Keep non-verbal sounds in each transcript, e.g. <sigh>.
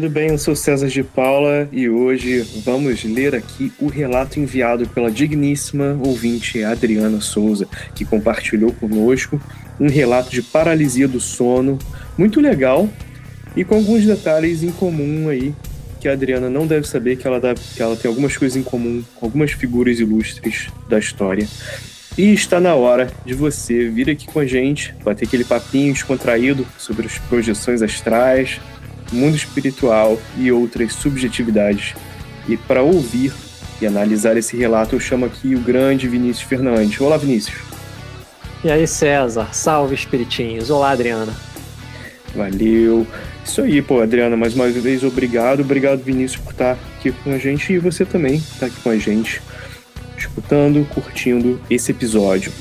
Olá galera do bem, eu sou César de Paula e hoje vamos ler aqui o relato enviado pela digníssima ouvinte Adriana Souza, que compartilhou conosco um relato de paralisia do sono, muito legal e com alguns detalhes em comum aí que a Adriana não deve saber que ela, dá, que ela tem algumas coisas em comum com algumas figuras ilustres da história. E está na hora de você vir aqui com a gente, bater aquele papinho descontraído sobre as projeções astrais, mundo espiritual e outras subjetividades. E para ouvir e analisar esse relato, eu chamo aqui o grande Vinícius Fernandes. Olá, Vinícius. E aí, César? Salve, espiritinhos. Olá, Adriana. Valeu. Isso aí, pô, Adriana, mais uma vez, obrigado. Obrigado, Vinícius, por estar aqui com a gente e você também estar aqui com a gente, escutando, curtindo esse episódio.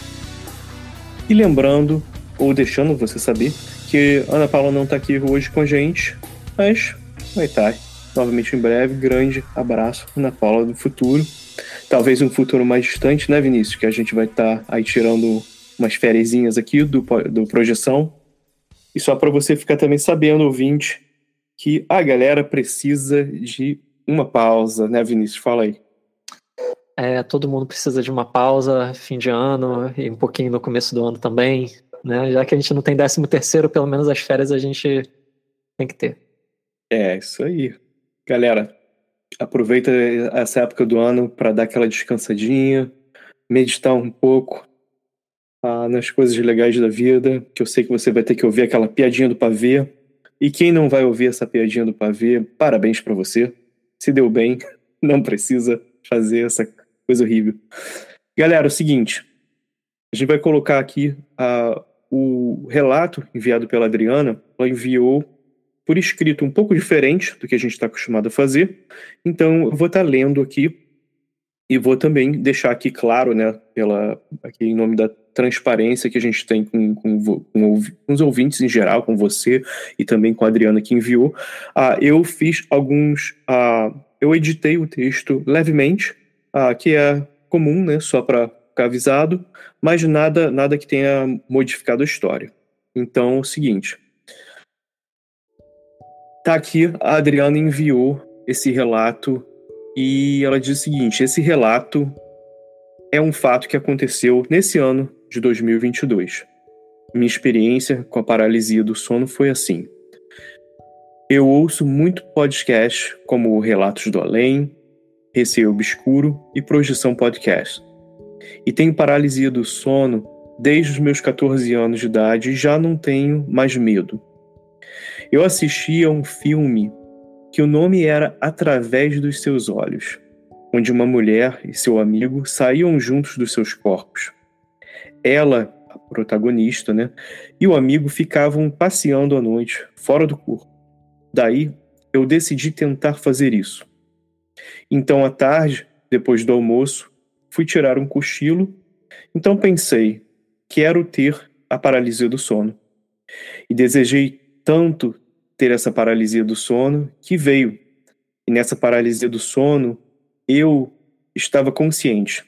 E lembrando, ou deixando você saber, que Ana Paula não está aqui hoje com a gente, mas vai estar novamente em breve. Grande abraço na Paula do futuro. Talvez um futuro mais distante, né, Vinícius? Que a gente vai estar aí tirando umas férias aqui do, do Projeção. E só para você ficar também sabendo, ouvinte, que a galera precisa de uma pausa, né, Vinícius? Fala aí. É, todo mundo precisa de uma pausa, fim de ano e um pouquinho no começo do ano também, né? Já que a gente não tem décimo terceiro, pelo menos as férias a gente tem que ter. É, isso aí. Galera, aproveita essa época do ano para dar aquela descansadinha, meditar um pouco ah, nas coisas legais da vida, que eu sei que você vai ter que ouvir aquela piadinha do pavê. E quem não vai ouvir essa piadinha do pavê, parabéns para você. Se deu bem, <laughs> não precisa fazer essa coisa horrível. Galera, é o seguinte, a gente vai colocar aqui uh, o relato enviado pela Adriana. Ela enviou por escrito um pouco diferente do que a gente está acostumado a fazer. Então, eu vou estar tá lendo aqui e vou também deixar aqui claro, né, pela, aqui em nome da transparência que a gente tem com, com, com, com os ouvintes em geral, com você e também com a Adriana que enviou. Ah, eu fiz alguns. Ah, eu editei o texto levemente, ah, que é comum, né, só para ficar avisado, mas nada, nada que tenha modificado a história. Então, é o seguinte. Tá aqui, a Adriana enviou esse relato e ela diz o seguinte: esse relato é um fato que aconteceu nesse ano de 2022. Minha experiência com a paralisia do sono foi assim. Eu ouço muito podcast como Relatos do Além, Receio Obscuro e Projeção Podcast. E tenho paralisia do sono desde os meus 14 anos de idade e já não tenho mais medo. Eu assisti a um filme que o nome era Através dos Seus Olhos, onde uma mulher e seu amigo saíam juntos dos seus corpos. Ela, a protagonista, né, e o amigo ficavam passeando à noite, fora do corpo. Daí, eu decidi tentar fazer isso. Então, à tarde, depois do almoço, fui tirar um cochilo. Então pensei, quero ter a paralisia do sono. E desejei tanto ter essa paralisia do sono que veio. E nessa paralisia do sono, eu estava consciente.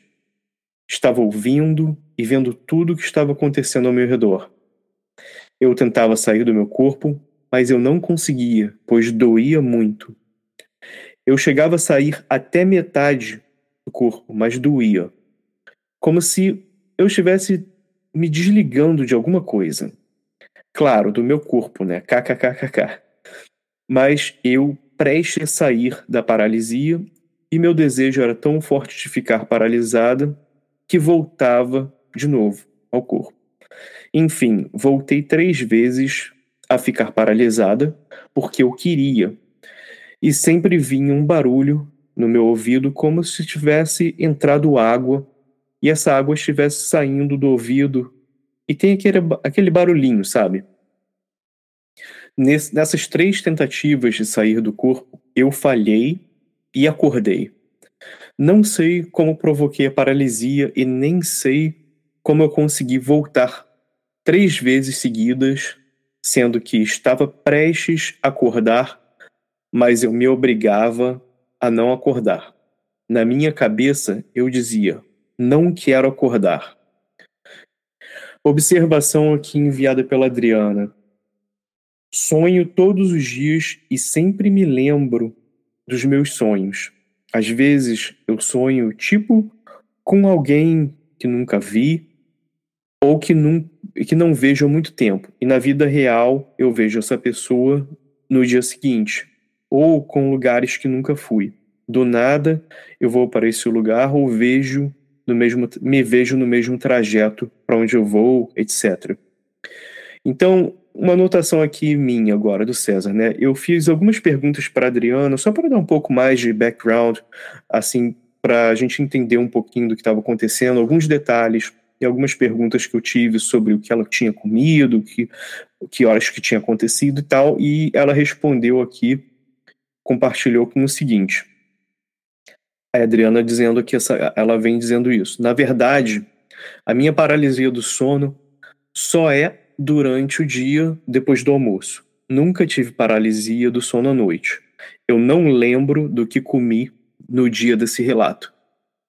Estava ouvindo e vendo tudo o que estava acontecendo ao meu redor. Eu tentava sair do meu corpo, mas eu não conseguia, pois doía muito. Eu chegava a sair até metade do corpo, mas doía. Como se eu estivesse me desligando de alguma coisa. Claro, do meu corpo, né? KKKKK. Mas eu prestes a sair da paralisia e meu desejo era tão forte de ficar paralisada que voltava de novo ao corpo. Enfim, voltei três vezes a ficar paralisada porque eu queria. E sempre vinha um barulho no meu ouvido como se tivesse entrado água e essa água estivesse saindo do ouvido e tem aquele, aquele barulhinho, sabe? Nessas três tentativas de sair do corpo, eu falhei e acordei. Não sei como provoquei a paralisia e nem sei como eu consegui voltar três vezes seguidas, sendo que estava prestes a acordar, mas eu me obrigava a não acordar. Na minha cabeça, eu dizia: não quero acordar. Observação aqui enviada pela Adriana. Sonho todos os dias e sempre me lembro dos meus sonhos. Às vezes eu sonho tipo com alguém que nunca vi ou que não, que não vejo há muito tempo. E na vida real eu vejo essa pessoa no dia seguinte, ou com lugares que nunca fui. Do nada eu vou para esse lugar ou vejo no mesmo, me vejo no mesmo trajeto para onde eu vou, etc. Então, uma anotação aqui minha agora, do César, né? Eu fiz algumas perguntas para Adriana, só para dar um pouco mais de background, assim, para a gente entender um pouquinho do que estava acontecendo, alguns detalhes e algumas perguntas que eu tive sobre o que ela tinha comido, que, que horas que tinha acontecido e tal, e ela respondeu aqui, compartilhou com o seguinte. A Adriana dizendo que essa, ela vem dizendo isso. Na verdade, a minha paralisia do sono só é durante o dia depois do almoço. Nunca tive paralisia do sono à noite. Eu não lembro do que comi no dia desse relato.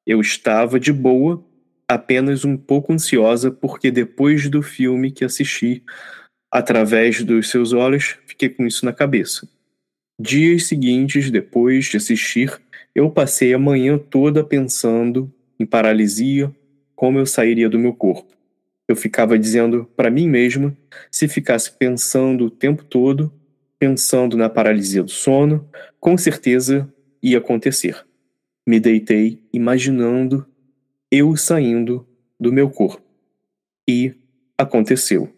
Eu estava de boa, apenas um pouco ansiosa, porque depois do filme que assisti, através dos seus olhos, fiquei com isso na cabeça. Dias seguintes, depois de assistir, eu passei a manhã toda pensando em paralisia, como eu sairia do meu corpo. Eu ficava dizendo para mim mesma, se ficasse pensando o tempo todo, pensando na paralisia do sono, com certeza ia acontecer. Me deitei imaginando eu saindo do meu corpo. E aconteceu.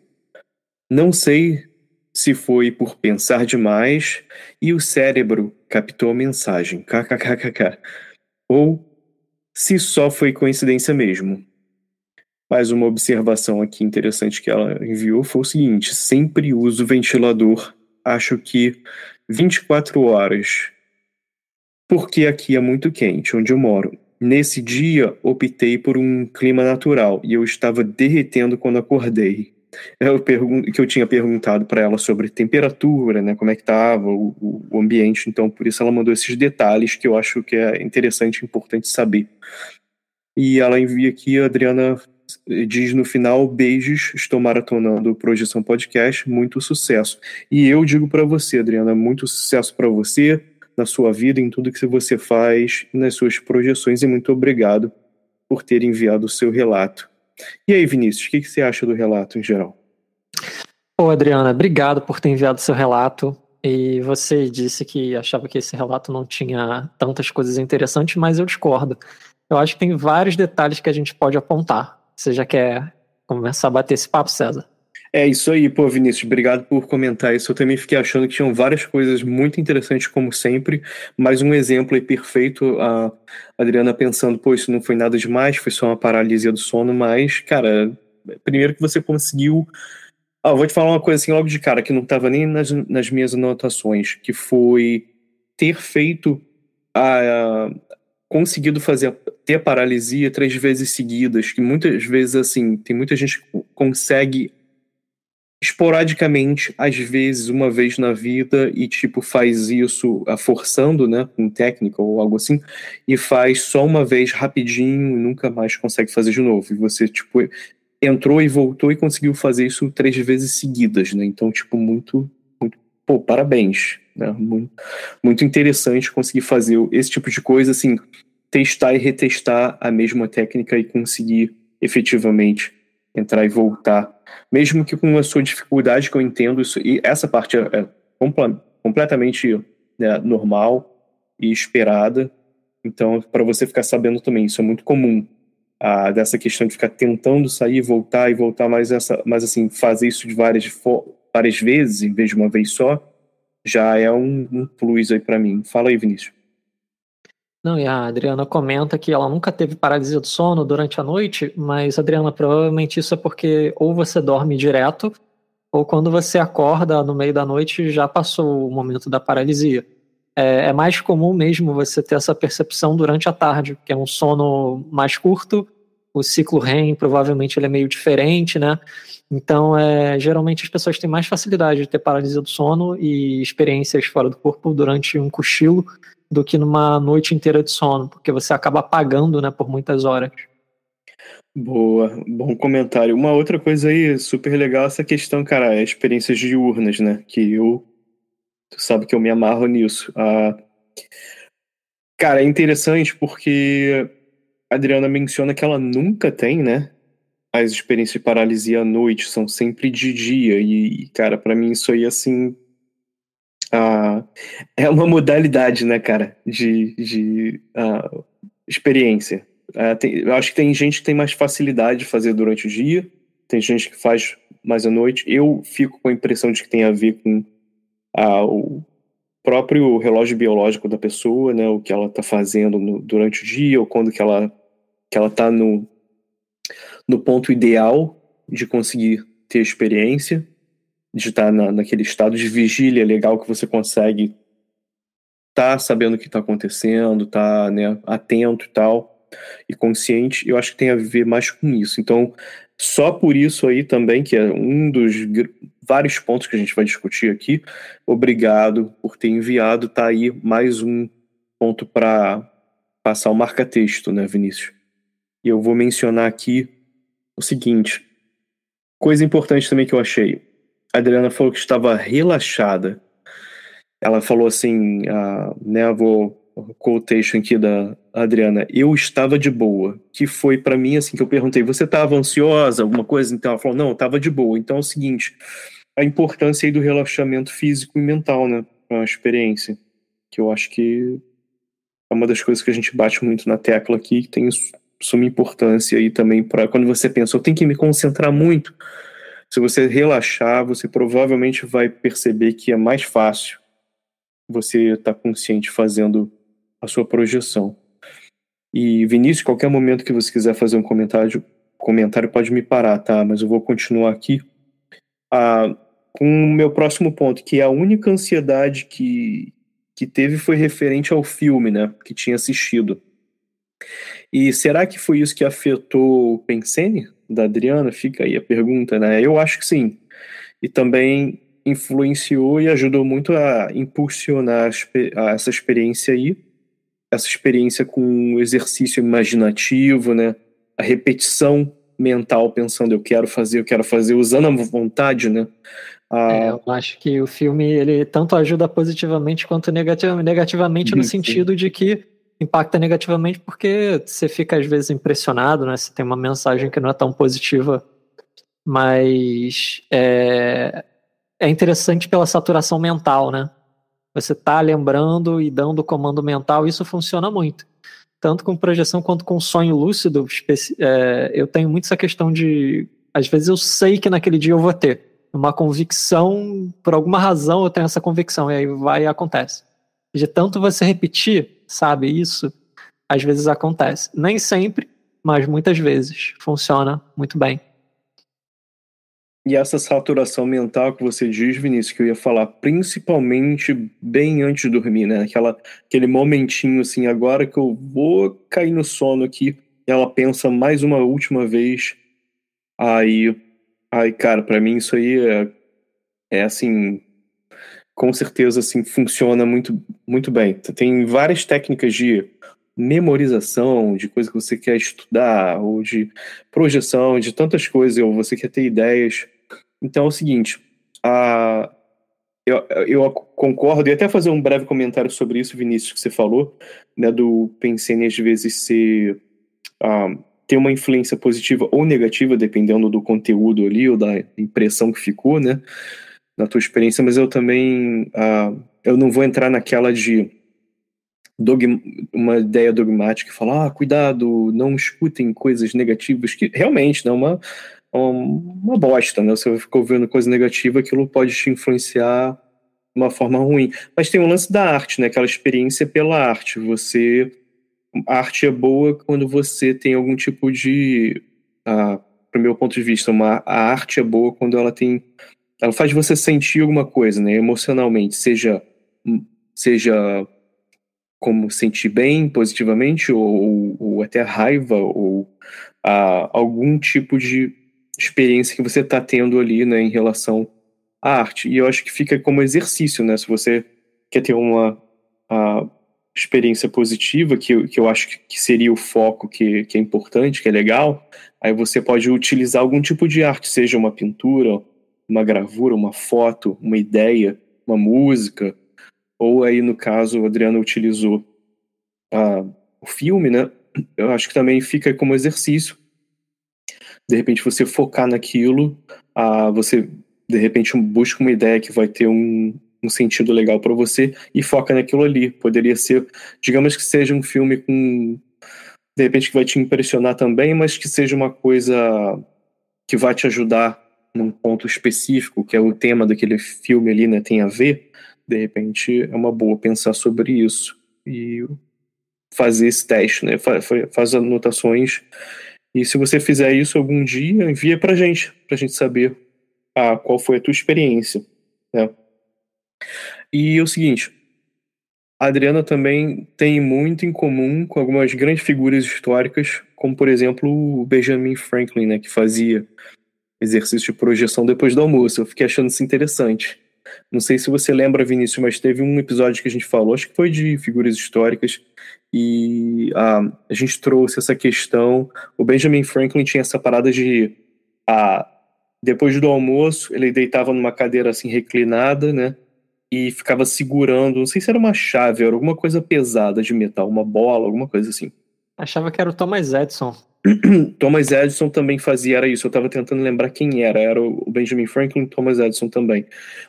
Não sei se foi por pensar demais e o cérebro captou a mensagem, kkkk, ou se só foi coincidência mesmo. Mas uma observação aqui interessante que ela enviou foi o seguinte: sempre uso ventilador, acho que 24 horas, porque aqui é muito quente, onde eu moro. Nesse dia, optei por um clima natural e eu estava derretendo quando acordei. Eu pergunto que eu tinha perguntado para ela sobre temperatura, né, como é que estava o, o, ambiente, então por isso ela mandou esses detalhes que eu acho que é interessante e importante saber. E ela envia aqui, a Adriana diz no final: beijos, estou maratonando Projeção Podcast, muito sucesso. E eu digo para você, Adriana, muito sucesso para você, na sua vida, em tudo que você faz, nas suas projeções, e muito obrigado por ter enviado o seu relato. E aí, Vinícius, o que, que você acha do relato em geral? Ô, Adriana, obrigado por ter enviado seu relato. E você disse que achava que esse relato não tinha tantas coisas interessantes, mas eu discordo. Eu acho que tem vários detalhes que a gente pode apontar. Você já quer começar a bater esse papo, César? É isso aí, pô, Vinícius. Obrigado por comentar isso. Eu também fiquei achando que tinham várias coisas muito interessantes, como sempre. Mais um exemplo aí perfeito. A Adriana pensando, pô, isso não foi nada demais, foi só uma paralisia do sono, mas, cara, primeiro que você conseguiu. Ah, vou te falar uma coisa assim logo de cara, que não estava nem nas, nas minhas anotações, que foi ter feito a, conseguido fazer ter a paralisia três vezes seguidas, que muitas vezes assim, tem muita gente que consegue esporadicamente, às vezes, uma vez na vida, e tipo, faz isso a forçando, né? Com técnica ou algo assim, e faz só uma vez rapidinho e nunca mais consegue fazer de novo. E você, tipo, entrou e voltou e conseguiu fazer isso três vezes seguidas, né? Então, tipo, muito, muito pô, parabéns, né? Muito, muito interessante conseguir fazer esse tipo de coisa, assim, testar e retestar a mesma técnica e conseguir efetivamente entrar e voltar, mesmo que com a sua dificuldade, que eu entendo isso, e essa parte é, é completamente né, normal e esperada, então, para você ficar sabendo também, isso é muito comum a, dessa questão de ficar tentando sair, voltar e voltar, mas, essa, mas assim, fazer isso de várias, várias vezes, em vez de uma vez só, já é um, um plus aí para mim. Fala aí, Vinícius. Não, e a Adriana comenta que ela nunca teve paralisia do sono durante a noite, mas, Adriana, provavelmente isso é porque ou você dorme direto, ou quando você acorda no meio da noite já passou o momento da paralisia. É, é mais comum mesmo você ter essa percepção durante a tarde, que é um sono mais curto o ciclo REM provavelmente ele é meio diferente, né? Então, é, geralmente as pessoas têm mais facilidade de ter paralisia do sono e experiências fora do corpo durante um cochilo do que numa noite inteira de sono, porque você acaba apagando, né, por muitas horas. Boa, bom comentário. Uma outra coisa aí super legal essa questão, cara, é experiências diurnas, né? Que eu, tu sabe que eu me amarro nisso. Ah, cara, é interessante porque a Adriana menciona que ela nunca tem, né? As experiências de paralisia à noite são sempre de dia. E, cara, para mim isso aí, assim. Ah, é uma modalidade, né, cara, de, de ah, experiência. Ah, tem, eu acho que tem gente que tem mais facilidade de fazer durante o dia, tem gente que faz mais à noite. Eu fico com a impressão de que tem a ver com o próprio relógio biológico da pessoa, né, o que ela está fazendo no, durante o dia, ou quando que ela que ela está no, no ponto ideal de conseguir ter experiência, de estar tá na, naquele estado de vigília legal que você consegue tá sabendo o que está acontecendo, tá né, atento e tal, e consciente, eu acho que tem a ver mais com isso. Então, só por isso aí também, que é um dos vários pontos que a gente vai discutir aqui, obrigado por ter enviado, tá aí mais um ponto para passar o marca-texto, né, Vinícius? E eu vou mencionar aqui o seguinte. Coisa importante também que eu achei. A Adriana falou que estava relaxada. Ela falou assim, uh, né, vou quotation aqui da Adriana, eu estava de boa, que foi para mim assim que eu perguntei, você estava ansiosa, alguma coisa? Então ela falou, não, estava de boa. Então é o seguinte, a importância aí do relaxamento físico e mental, né, a experiência, que eu acho que é uma das coisas que a gente bate muito na tecla aqui, que tem suma importância aí também para quando você pensa, eu tenho que me concentrar muito. Se você relaxar, você provavelmente vai perceber que é mais fácil você estar tá consciente fazendo a sua projeção. E Vinícius, qualquer momento que você quiser fazer um comentário, comentário pode me parar, tá? Mas eu vou continuar aqui. Ah, com o meu próximo ponto, que é a única ansiedade que, que teve foi referente ao filme, né? Que tinha assistido. E será que foi isso que afetou o Pensene da Adriana? Fica aí a pergunta, né? Eu acho que sim. E também influenciou e ajudou muito a impulsionar essa experiência aí, essa experiência com o exercício imaginativo, né? A repetição mental, pensando eu quero fazer, eu quero fazer, usando a vontade, né? É, eu acho que o filme ele tanto ajuda positivamente quanto negativamente no sentido de que impacta negativamente porque você fica às vezes impressionado, né? Você tem uma mensagem que não é tão positiva, mas é, é interessante pela saturação mental, né? Você tá lembrando e dando comando mental, isso funciona muito. Tanto com projeção quanto com sonho lúcido. É, eu tenho muito essa questão de. Às vezes eu sei que naquele dia eu vou ter uma convicção, por alguma razão eu tenho essa convicção, e aí vai e acontece. De tanto você repetir, sabe? Isso às vezes acontece. Nem sempre, mas muitas vezes funciona muito bem. E essa saturação mental que você diz, Vinícius, que eu ia falar, principalmente bem antes de dormir, né? Aquela, aquele momentinho assim, agora que eu vou cair no sono aqui, ela pensa mais uma última vez, aí Ai, cara, para mim isso aí é, é assim, com certeza assim funciona muito muito bem. Tem várias técnicas de memorização, de coisa que você quer estudar, ou de projeção, de tantas coisas, ou você quer ter ideias. Então é o seguinte, a, eu, eu concordo, e até fazer um breve comentário sobre isso, Vinícius, que você falou, né, do pensei às vezes ser. Uh, ter uma influência positiva ou negativa, dependendo do conteúdo ali, ou da impressão que ficou, né, na tua experiência, mas eu também. Uh, eu não vou entrar naquela de dogma, uma ideia dogmática e falar, ah, cuidado, não escutem coisas negativas, que realmente não é uma, uma bosta, né? Você ficar ouvindo coisa negativa, aquilo pode te influenciar de uma forma ruim. Mas tem o lance da arte, né? Aquela experiência pela arte. Você. A arte é boa quando você tem algum tipo de. Ah, para o meu ponto de vista, uma, a arte é boa quando ela tem. Ela faz você sentir alguma coisa, né? Emocionalmente, seja. Seja como sentir bem positivamente, ou, ou até raiva, ou algum tipo de experiência que você está tendo ali né, em relação à arte. E eu acho que fica como exercício, né? Se você quer ter uma experiência positiva, que, que eu acho que seria o foco que, que é importante, que é legal, aí você pode utilizar algum tipo de arte, seja uma pintura, uma gravura, uma foto, uma ideia, uma música, ou aí no caso o Adriano utilizou uh, o filme, né? Eu acho que também fica como exercício. De repente você focar naquilo, uh, você de repente busca uma ideia que vai ter um, um sentido legal para você e foca naquilo ali. Poderia ser, digamos que seja um filme com de repente que vai te impressionar também, mas que seja uma coisa que vai te ajudar num ponto específico, que é o tema daquele filme ali, né, tem a ver de repente é uma boa pensar sobre isso e fazer esse teste, né? Faz, anotações e se você fizer isso algum dia, envia pra gente, pra gente saber ah, qual foi a tua experiência, né? E é o seguinte, a Adriana também tem muito em comum com algumas grandes figuras históricas, como por exemplo o Benjamin Franklin, né, que fazia exercício de projeção depois do almoço. Eu fiquei achando isso interessante. Não sei se você lembra, Vinícius, mas teve um episódio que a gente falou, acho que foi de figuras históricas, e ah, a gente trouxe essa questão. O Benjamin Franklin tinha essa parada de. Ah, depois do almoço, ele deitava numa cadeira assim reclinada, né? E ficava segurando, não sei se era uma chave, era alguma coisa pesada de metal, uma bola, alguma coisa assim. Achava que era o Thomas Edison. <clears throat> Thomas Edison também fazia era isso. Eu estava tentando lembrar quem era. Era o Benjamin Franklin, Thomas Edison também.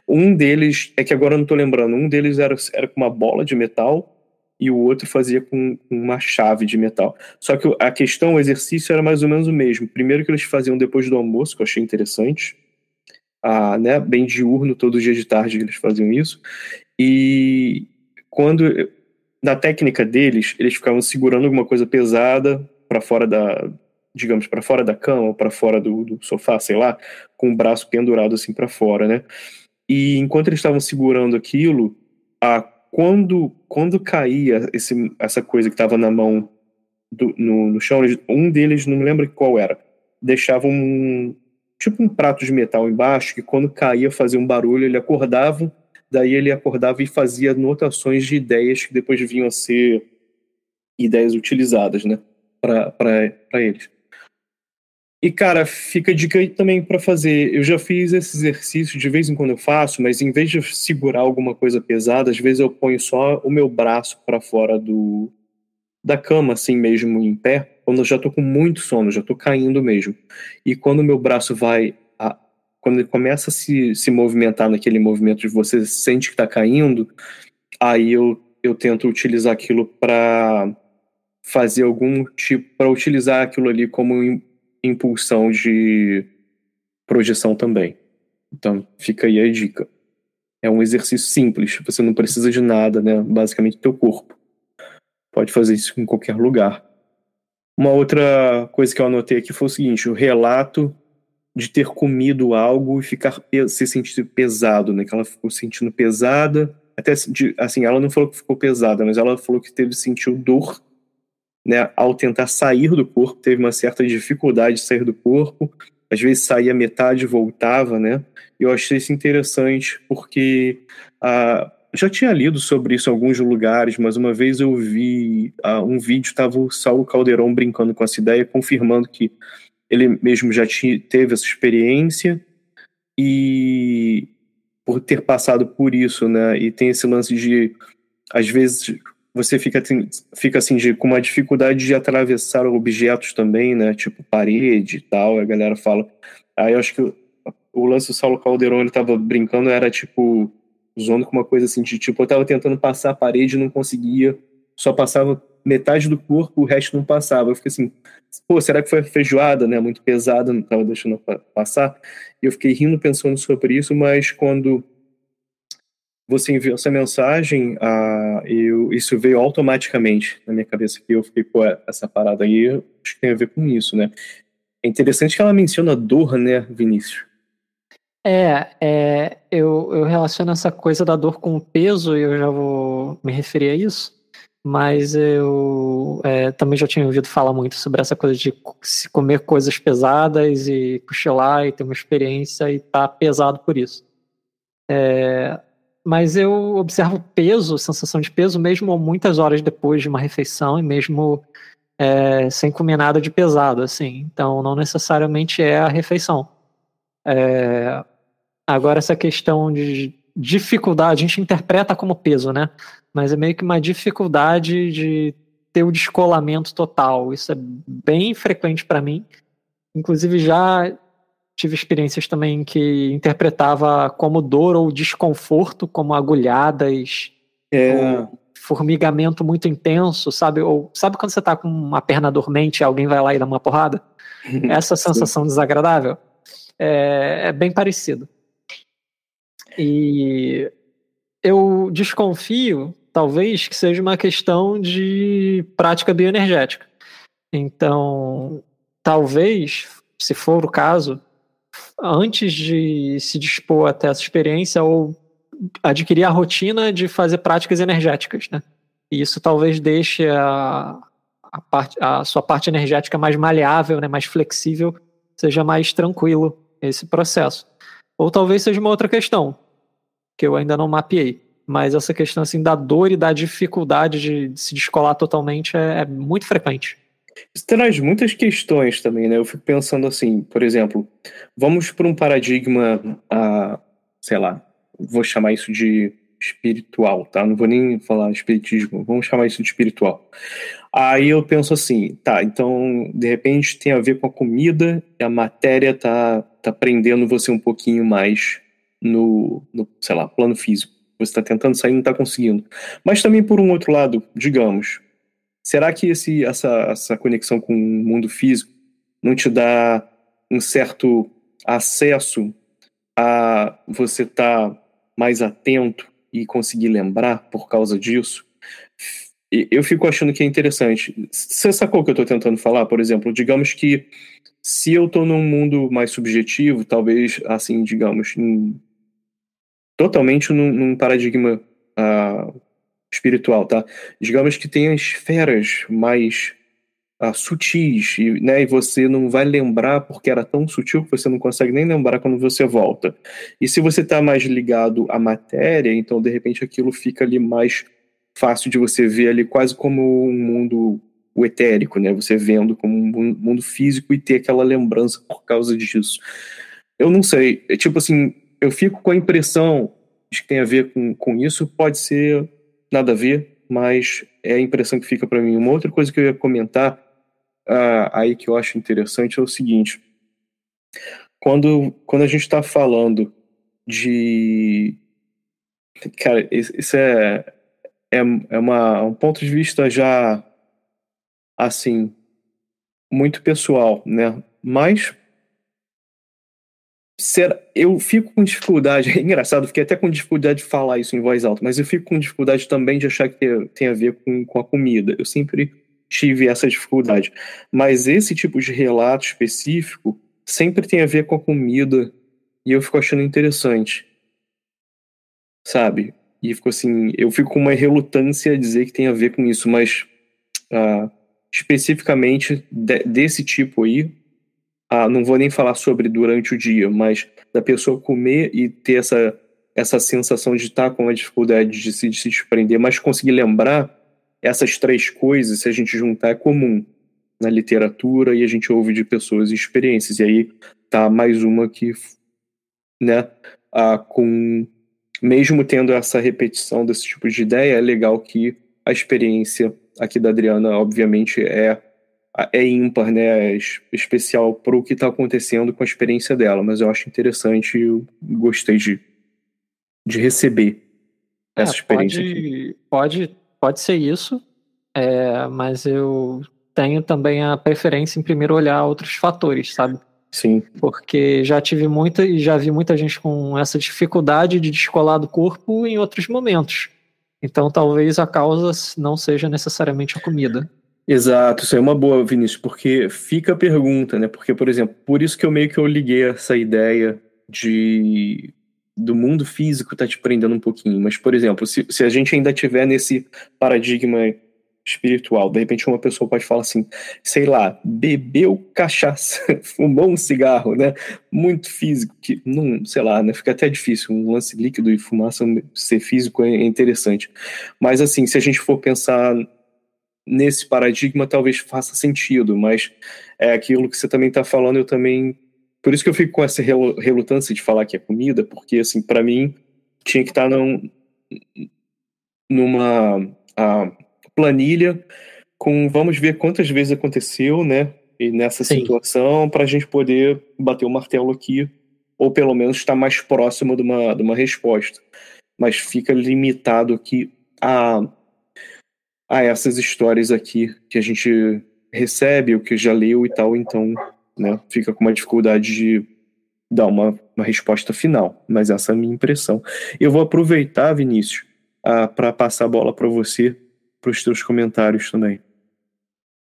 Um deles é que agora eu não estou lembrando. Um deles era, era com uma bola de metal e o outro fazia com uma chave de metal. Só que a questão, o exercício era mais ou menos o mesmo. Primeiro que eles faziam depois do almoço, que eu achei interessante. Ah, né, bem diurno, todo dia de tarde eles faziam isso. E quando na técnica deles, eles ficavam segurando alguma coisa pesada para fora da, digamos, para fora da cama para fora do, do, sofá, sei lá, com o braço pendurado assim para fora, né? E enquanto eles estavam segurando aquilo, a, quando, quando caía esse, essa coisa que estava na mão do, no, no chão, um deles, não me lembro qual era, deixava um tipo um prato de metal embaixo que quando caía fazia um barulho, ele acordava, daí ele acordava e fazia anotações de ideias que depois vinham a ser ideias utilizadas, né? Para eles. E, cara, fica a dica aí também para fazer. Eu já fiz esse exercício, de vez em quando eu faço, mas em vez de segurar alguma coisa pesada, às vezes eu ponho só o meu braço para fora do da cama, assim mesmo, em pé, quando eu já tô com muito sono, já tô caindo mesmo. E quando o meu braço vai. A, quando ele começa a se, se movimentar naquele movimento de você sente que tá caindo, aí eu, eu tento utilizar aquilo para fazer algum tipo para utilizar aquilo ali como impulsão de projeção também. Então, fica aí a dica. É um exercício simples, você não precisa de nada, né? Basicamente teu corpo. Pode fazer isso em qualquer lugar. Uma outra coisa que eu anotei aqui foi o seguinte: o relato de ter comido algo e ficar se sentir pesado, né? Que ela ficou sentindo pesada, até assim, ela não falou que ficou pesada, mas ela falou que teve sentiu dor né, ao tentar sair do corpo, teve uma certa dificuldade de sair do corpo. às vezes saía metade e voltava, né? Eu achei isso interessante porque ah, já tinha lido sobre isso em alguns lugares, mas uma vez eu vi ah, um vídeo, estava o Saulo Caldeirão brincando com essa ideia, confirmando que ele mesmo já tinha, teve essa experiência e por ter passado por isso, né? E tem esse lance de, às vezes, você fica, fica assim, de, com uma dificuldade de atravessar objetos também, né? Tipo parede e tal. A galera fala. Aí eu acho que o lance do Saulo Caldeirão, ele tava brincando, era tipo, zoando com uma coisa assim, de tipo, eu tava tentando passar a parede e não conseguia, só passava metade do corpo, o resto não passava. Eu fiquei assim, pô, será que foi feijoada, né? Muito pesada, não tava deixando passar. E eu fiquei rindo pensando sobre isso, mas quando você enviou essa mensagem, ah, eu, isso veio automaticamente na minha cabeça, que eu fiquei, pô, essa parada aí, acho que tem a ver com isso, né? É interessante que ela menciona dor, né, Vinícius? É, é eu, eu relaciono essa coisa da dor com o peso, e eu já vou me referir a isso, mas eu é, também já tinha ouvido falar muito sobre essa coisa de se comer coisas pesadas e cochilar e ter uma experiência e estar tá pesado por isso. É, mas eu observo peso, sensação de peso, mesmo muitas horas depois de uma refeição e mesmo é, sem comer nada de pesado, assim. Então, não necessariamente é a refeição. É, agora, essa questão de dificuldade, a gente interpreta como peso, né? Mas é meio que uma dificuldade de ter o descolamento total. Isso é bem frequente para mim. Inclusive, já tive experiências também que interpretava como dor ou desconforto, como agulhadas, é. formigamento muito intenso, sabe? Ou sabe quando você tá com uma perna dormente e alguém vai lá e dá uma porrada? <laughs> Essa sensação desagradável é, é bem parecido. E eu desconfio, talvez, que seja uma questão de prática bioenergética. Então, talvez, se for o caso, antes de se dispor até essa experiência ou adquirir a rotina de fazer práticas energéticas, né? E isso talvez deixe a, a, parte, a sua parte energética mais maleável, né, mais flexível, seja mais tranquilo esse processo. Ou talvez seja uma outra questão, que eu ainda não mapeei. Mas essa questão assim da dor e da dificuldade de, se descolar totalmente é, é muito frequente. Isso traz muitas questões também, né? Eu fico pensando assim, por exemplo, vamos para um paradigma, ah, sei lá, vou chamar isso de espiritual, tá? Não vou nem falar espiritismo, vamos chamar isso de espiritual. Aí eu penso assim, tá, então de repente tem a ver com a comida e a matéria tá, tá prendendo você um pouquinho mais no, no sei lá, plano físico. Você está tentando sair e não está conseguindo. Mas também por um outro lado, digamos, Será que esse, essa, essa conexão com o mundo físico não te dá um certo acesso a você estar tá mais atento e conseguir lembrar por causa disso? Eu fico achando que é interessante. Você sacou o que eu estou tentando falar? Por exemplo, digamos que se eu estou num mundo mais subjetivo, talvez, assim, digamos, em, totalmente num, num paradigma uh, espiritual, tá? Digamos que tem esferas mais ah, sutis, e, né, e você não vai lembrar porque era tão sutil que você não consegue nem lembrar quando você volta. E se você está mais ligado à matéria, então de repente aquilo fica ali mais fácil de você ver ali quase como um mundo o etérico, né? Você vendo como um mundo físico e ter aquela lembrança por causa disso. Eu não sei, é tipo assim, eu fico com a impressão de que tem a ver com, com isso, pode ser nada a ver, mas é a impressão que fica para mim. Uma outra coisa que eu ia comentar uh, aí que eu acho interessante é o seguinte: quando, quando a gente está falando de. Cara, isso é, é, é uma, um ponto de vista já assim muito pessoal, né? Mas Será, eu fico com dificuldade, <laughs> é engraçado, fiquei até com dificuldade de falar isso em voz alta, mas eu fico com dificuldade também de achar que tem, tem a ver com, com a comida. Eu sempre tive essa dificuldade. Mas esse tipo de relato específico sempre tem a ver com a comida e eu fico achando interessante. Sabe? E fico assim, eu fico com uma relutância a dizer que tem a ver com isso, mas uh, especificamente de, desse tipo aí, ah, não vou nem falar sobre durante o dia, mas da pessoa comer e ter essa, essa sensação de estar com a dificuldade de se, de se desprender, mas conseguir lembrar essas três coisas, se a gente juntar, é comum na literatura e a gente ouve de pessoas experiências. E aí tá mais uma que, né, ah, com mesmo tendo essa repetição desse tipo de ideia, é legal que a experiência aqui da Adriana, obviamente, é é ímpar, né? É especial para o que está acontecendo com a experiência dela. Mas eu acho interessante e gostei de, de receber é, essa experiência. Pode, pode, pode ser isso, é, mas eu tenho também a preferência em primeiro olhar outros fatores, sabe? Sim. Porque já tive muita e já vi muita gente com essa dificuldade de descolar do corpo em outros momentos. Então talvez a causa não seja necessariamente a comida. Exato, isso é uma boa, Vinícius, porque fica a pergunta, né? Porque, por exemplo, por isso que eu meio que eu liguei essa ideia de do mundo físico tá te prendendo um pouquinho. Mas, por exemplo, se, se a gente ainda tiver nesse paradigma espiritual, de repente uma pessoa pode falar assim, sei lá, bebeu cachaça, <laughs> fumou um cigarro, né? Muito físico, que não, sei lá, né? Fica até difícil. Um lance líquido e fumaça ser físico é interessante. Mas assim, se a gente for pensar nesse paradigma talvez faça sentido, mas é aquilo que você também está falando, eu também. Por isso que eu fico com essa relutância de falar que é comida, porque, assim, para mim, tinha que estar tá num, numa a, planilha com vamos ver quantas vezes aconteceu, né? E nessa Sim. situação, para a gente poder bater o martelo aqui, ou pelo menos estar mais próximo de uma, de uma resposta. Mas fica limitado aqui a a essas histórias aqui que a gente recebe, o que já leu e tal, então né, fica com uma dificuldade de dar uma, uma resposta final. Mas essa é a minha impressão. Eu vou aproveitar, Vinícius, para passar a bola para você, para os teus comentários também.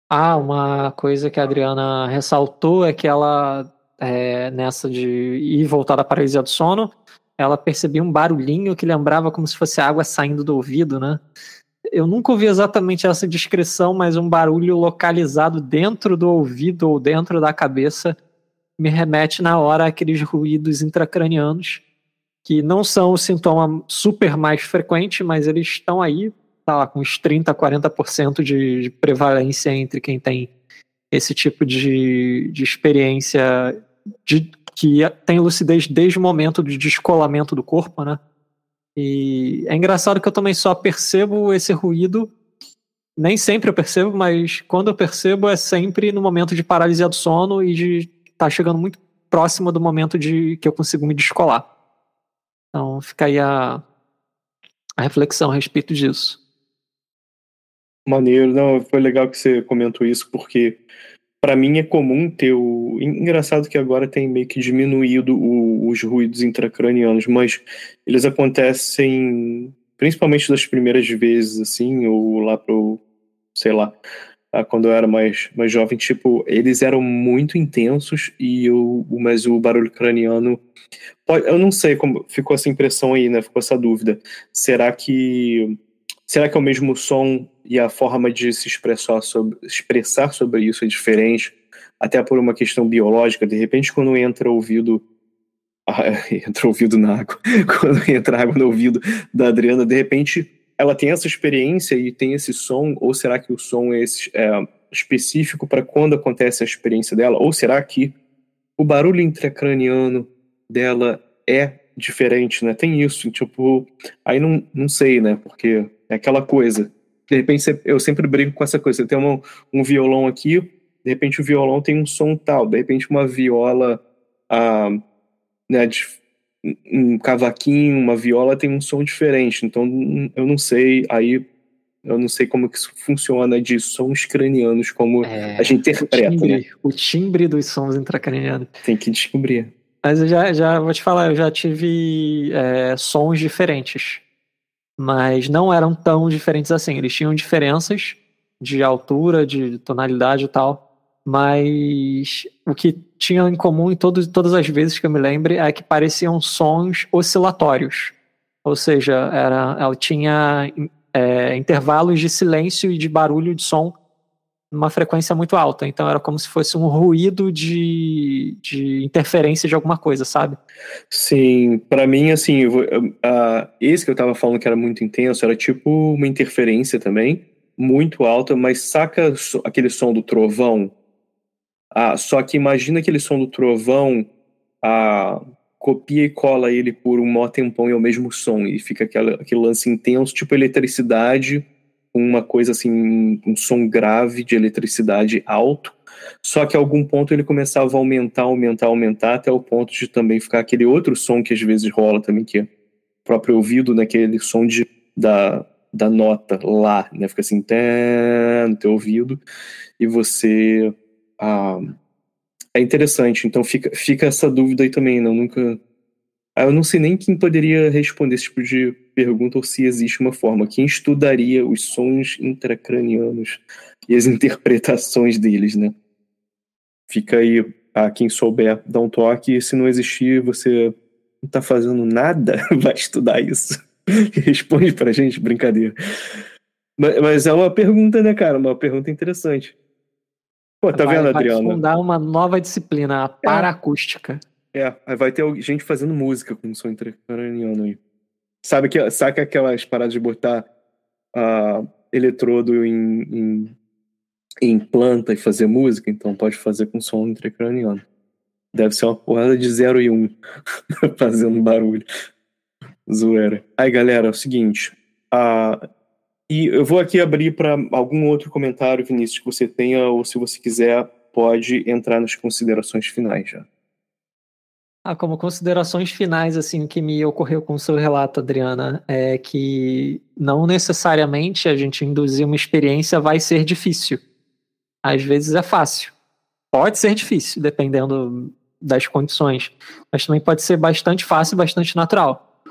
Ah, uma coisa que a Adriana ressaltou é que ela, é, nessa de ir voltar da paralisia do sono, ela percebia um barulhinho que lembrava como se fosse água saindo do ouvido, né? Eu nunca ouvi exatamente essa descrição, mas um barulho localizado dentro do ouvido ou dentro da cabeça me remete na hora àqueles ruídos intracranianos, que não são o sintoma super mais frequente, mas eles estão aí, tá lá, com uns 30%, 40% de, de prevalência entre quem tem esse tipo de, de experiência de, que tem lucidez desde o momento de descolamento do corpo, né? E é engraçado que eu também só percebo esse ruído, nem sempre eu percebo, mas quando eu percebo é sempre no momento de paralisia do sono e de estar tá chegando muito próximo do momento de que eu consigo me descolar. Então fica aí a, a reflexão a respeito disso. Maneiro, não, foi legal que você comentou isso, porque para mim é comum ter o. Engraçado que agora tem meio que diminuído o, os ruídos intracranianos, mas eles acontecem principalmente das primeiras vezes, assim, ou lá pro. sei lá. Quando eu era mais, mais jovem, tipo, eles eram muito intensos e o, mas o barulho craniano. Eu não sei como ficou essa impressão aí, né? Ficou essa dúvida. Será que Será que é o mesmo som e a forma de se expressar sobre, expressar sobre isso é diferente? Até por uma questão biológica, de repente, quando entra ouvido. Ah, <laughs> entra ouvido na água. <laughs> Quando entra água no ouvido da Adriana, de repente ela tem essa experiência e tem esse som, ou será que o som é, esse, é específico para quando acontece a experiência dela? Ou será que o barulho intracraniano dela é diferente, né? Tem isso, tipo, aí não, não sei, né? Porque é aquela coisa. De repente, eu sempre brigo com essa coisa. Você tem um, um violão aqui, de repente o violão tem um som tal, de repente uma viola, ah, né, de, um cavaquinho, uma viola tem um som diferente. Então, eu não sei, aí eu não sei como que isso funciona de sons cranianos, como é, a gente interpreta. O timbre, né? o timbre dos sons intracranianos. Tem que descobrir. Mas eu já, já vou te falar, eu já tive é, sons diferentes mas não eram tão diferentes assim. Eles tinham diferenças de altura, de tonalidade e tal, mas o que tinha em comum em todas as vezes que eu me lembre é que pareciam sons oscilatórios. Ou seja, era, ela tinha é, intervalos de silêncio e de barulho de som numa frequência muito alta. Então era como se fosse um ruído de, de interferência de alguma coisa, sabe? Sim, para mim, assim, uh, esse que eu tava falando que era muito intenso era tipo uma interferência também, muito alta, mas saca aquele som do trovão? Ah, só que imagina aquele som do trovão, ah, copia e cola ele por um mó tempão e é o mesmo som, e fica aquela, aquele lance intenso, tipo eletricidade uma coisa assim, um som grave de eletricidade alto, só que a algum ponto ele começava a aumentar, aumentar, aumentar, até o ponto de também ficar aquele outro som que às vezes rola também, que é o próprio ouvido, né, aquele som de, da, da nota lá, né, fica assim, no teu ouvido, e você... Ah, é interessante, então fica, fica essa dúvida aí também, não, né, nunca eu não sei nem quem poderia responder esse tipo de pergunta ou se existe uma forma. Quem estudaria os sons intracranianos e as <laughs> interpretações deles, né? Fica aí a quem souber dar um toque. Se não existir, você não tá fazendo nada, <laughs> vai estudar isso. <laughs> Responde pra gente, brincadeira. Mas, mas, é uma pergunta, né, cara? Uma pergunta interessante. Pô, tá vai, vendo, Adriano? Vai fundar uma nova disciplina, a paracústica. É, aí vai ter gente fazendo música com som intracraniano aí. Sabe que saca aquelas paradas de botar uh, eletrodo em, em, em, planta e fazer música? Então pode fazer com som intracraniano. Deve ser uma porrada de 0 e 1 um, <laughs> fazendo barulho. Zoeira. Aí, galera, é o seguinte. Uh, e eu vou aqui abrir para algum outro comentário, Vinícius, que você tenha, ou se você quiser, pode entrar nas considerações finais já. Ah, como considerações finais, assim, o que me ocorreu com o seu relato, Adriana, é que não necessariamente a gente induzir uma experiência vai ser difícil. Às vezes é fácil. Pode ser difícil, dependendo das condições, mas também pode ser bastante fácil, bastante natural.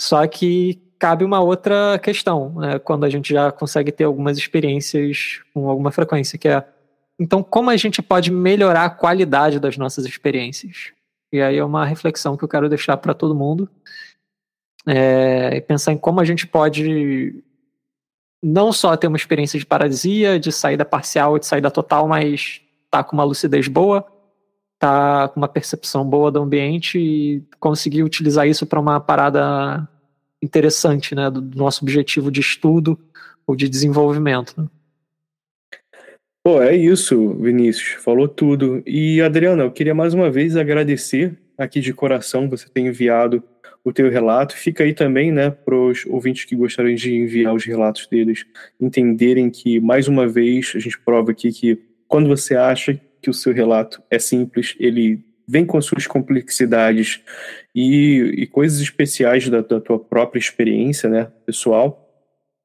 Só que cabe uma outra questão, né, quando a gente já consegue ter algumas experiências com alguma frequência, que é então como a gente pode melhorar a qualidade das nossas experiências? E aí é uma reflexão que eu quero deixar para todo mundo. É, pensar em como a gente pode não só ter uma experiência de paralisia, de saída parcial, de saída total, mas tá com uma lucidez boa, tá com uma percepção boa do ambiente e conseguir utilizar isso para uma parada interessante, né, do nosso objetivo de estudo ou de desenvolvimento. Né? Pô, é isso, Vinícius. Falou tudo. E, Adriana, eu queria mais uma vez agradecer aqui de coração você ter enviado o teu relato. Fica aí também, né, para os ouvintes que gostariam de enviar os relatos deles, entenderem que, mais uma vez, a gente prova aqui que quando você acha que o seu relato é simples, ele vem com suas complexidades e, e coisas especiais da, da, tua própria experiência, né, pessoal,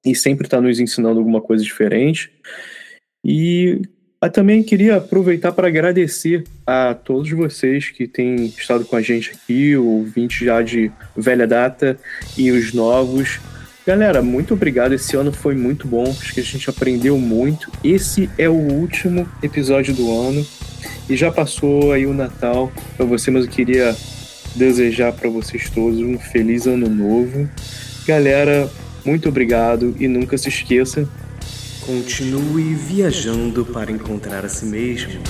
e sempre está nos ensinando alguma coisa diferente. E também queria aproveitar para agradecer a todos vocês que têm estado com a gente aqui, ouvintes já de velha data e os novos. Galera, muito obrigado. Esse ano foi muito bom. Acho que a gente aprendeu muito. Esse é o último episódio do ano e já passou aí o Natal para você, mas eu queria desejar para vocês todos um feliz ano novo. Galera, muito obrigado e nunca se esqueça Continue viajando para encontrar a si mesmo.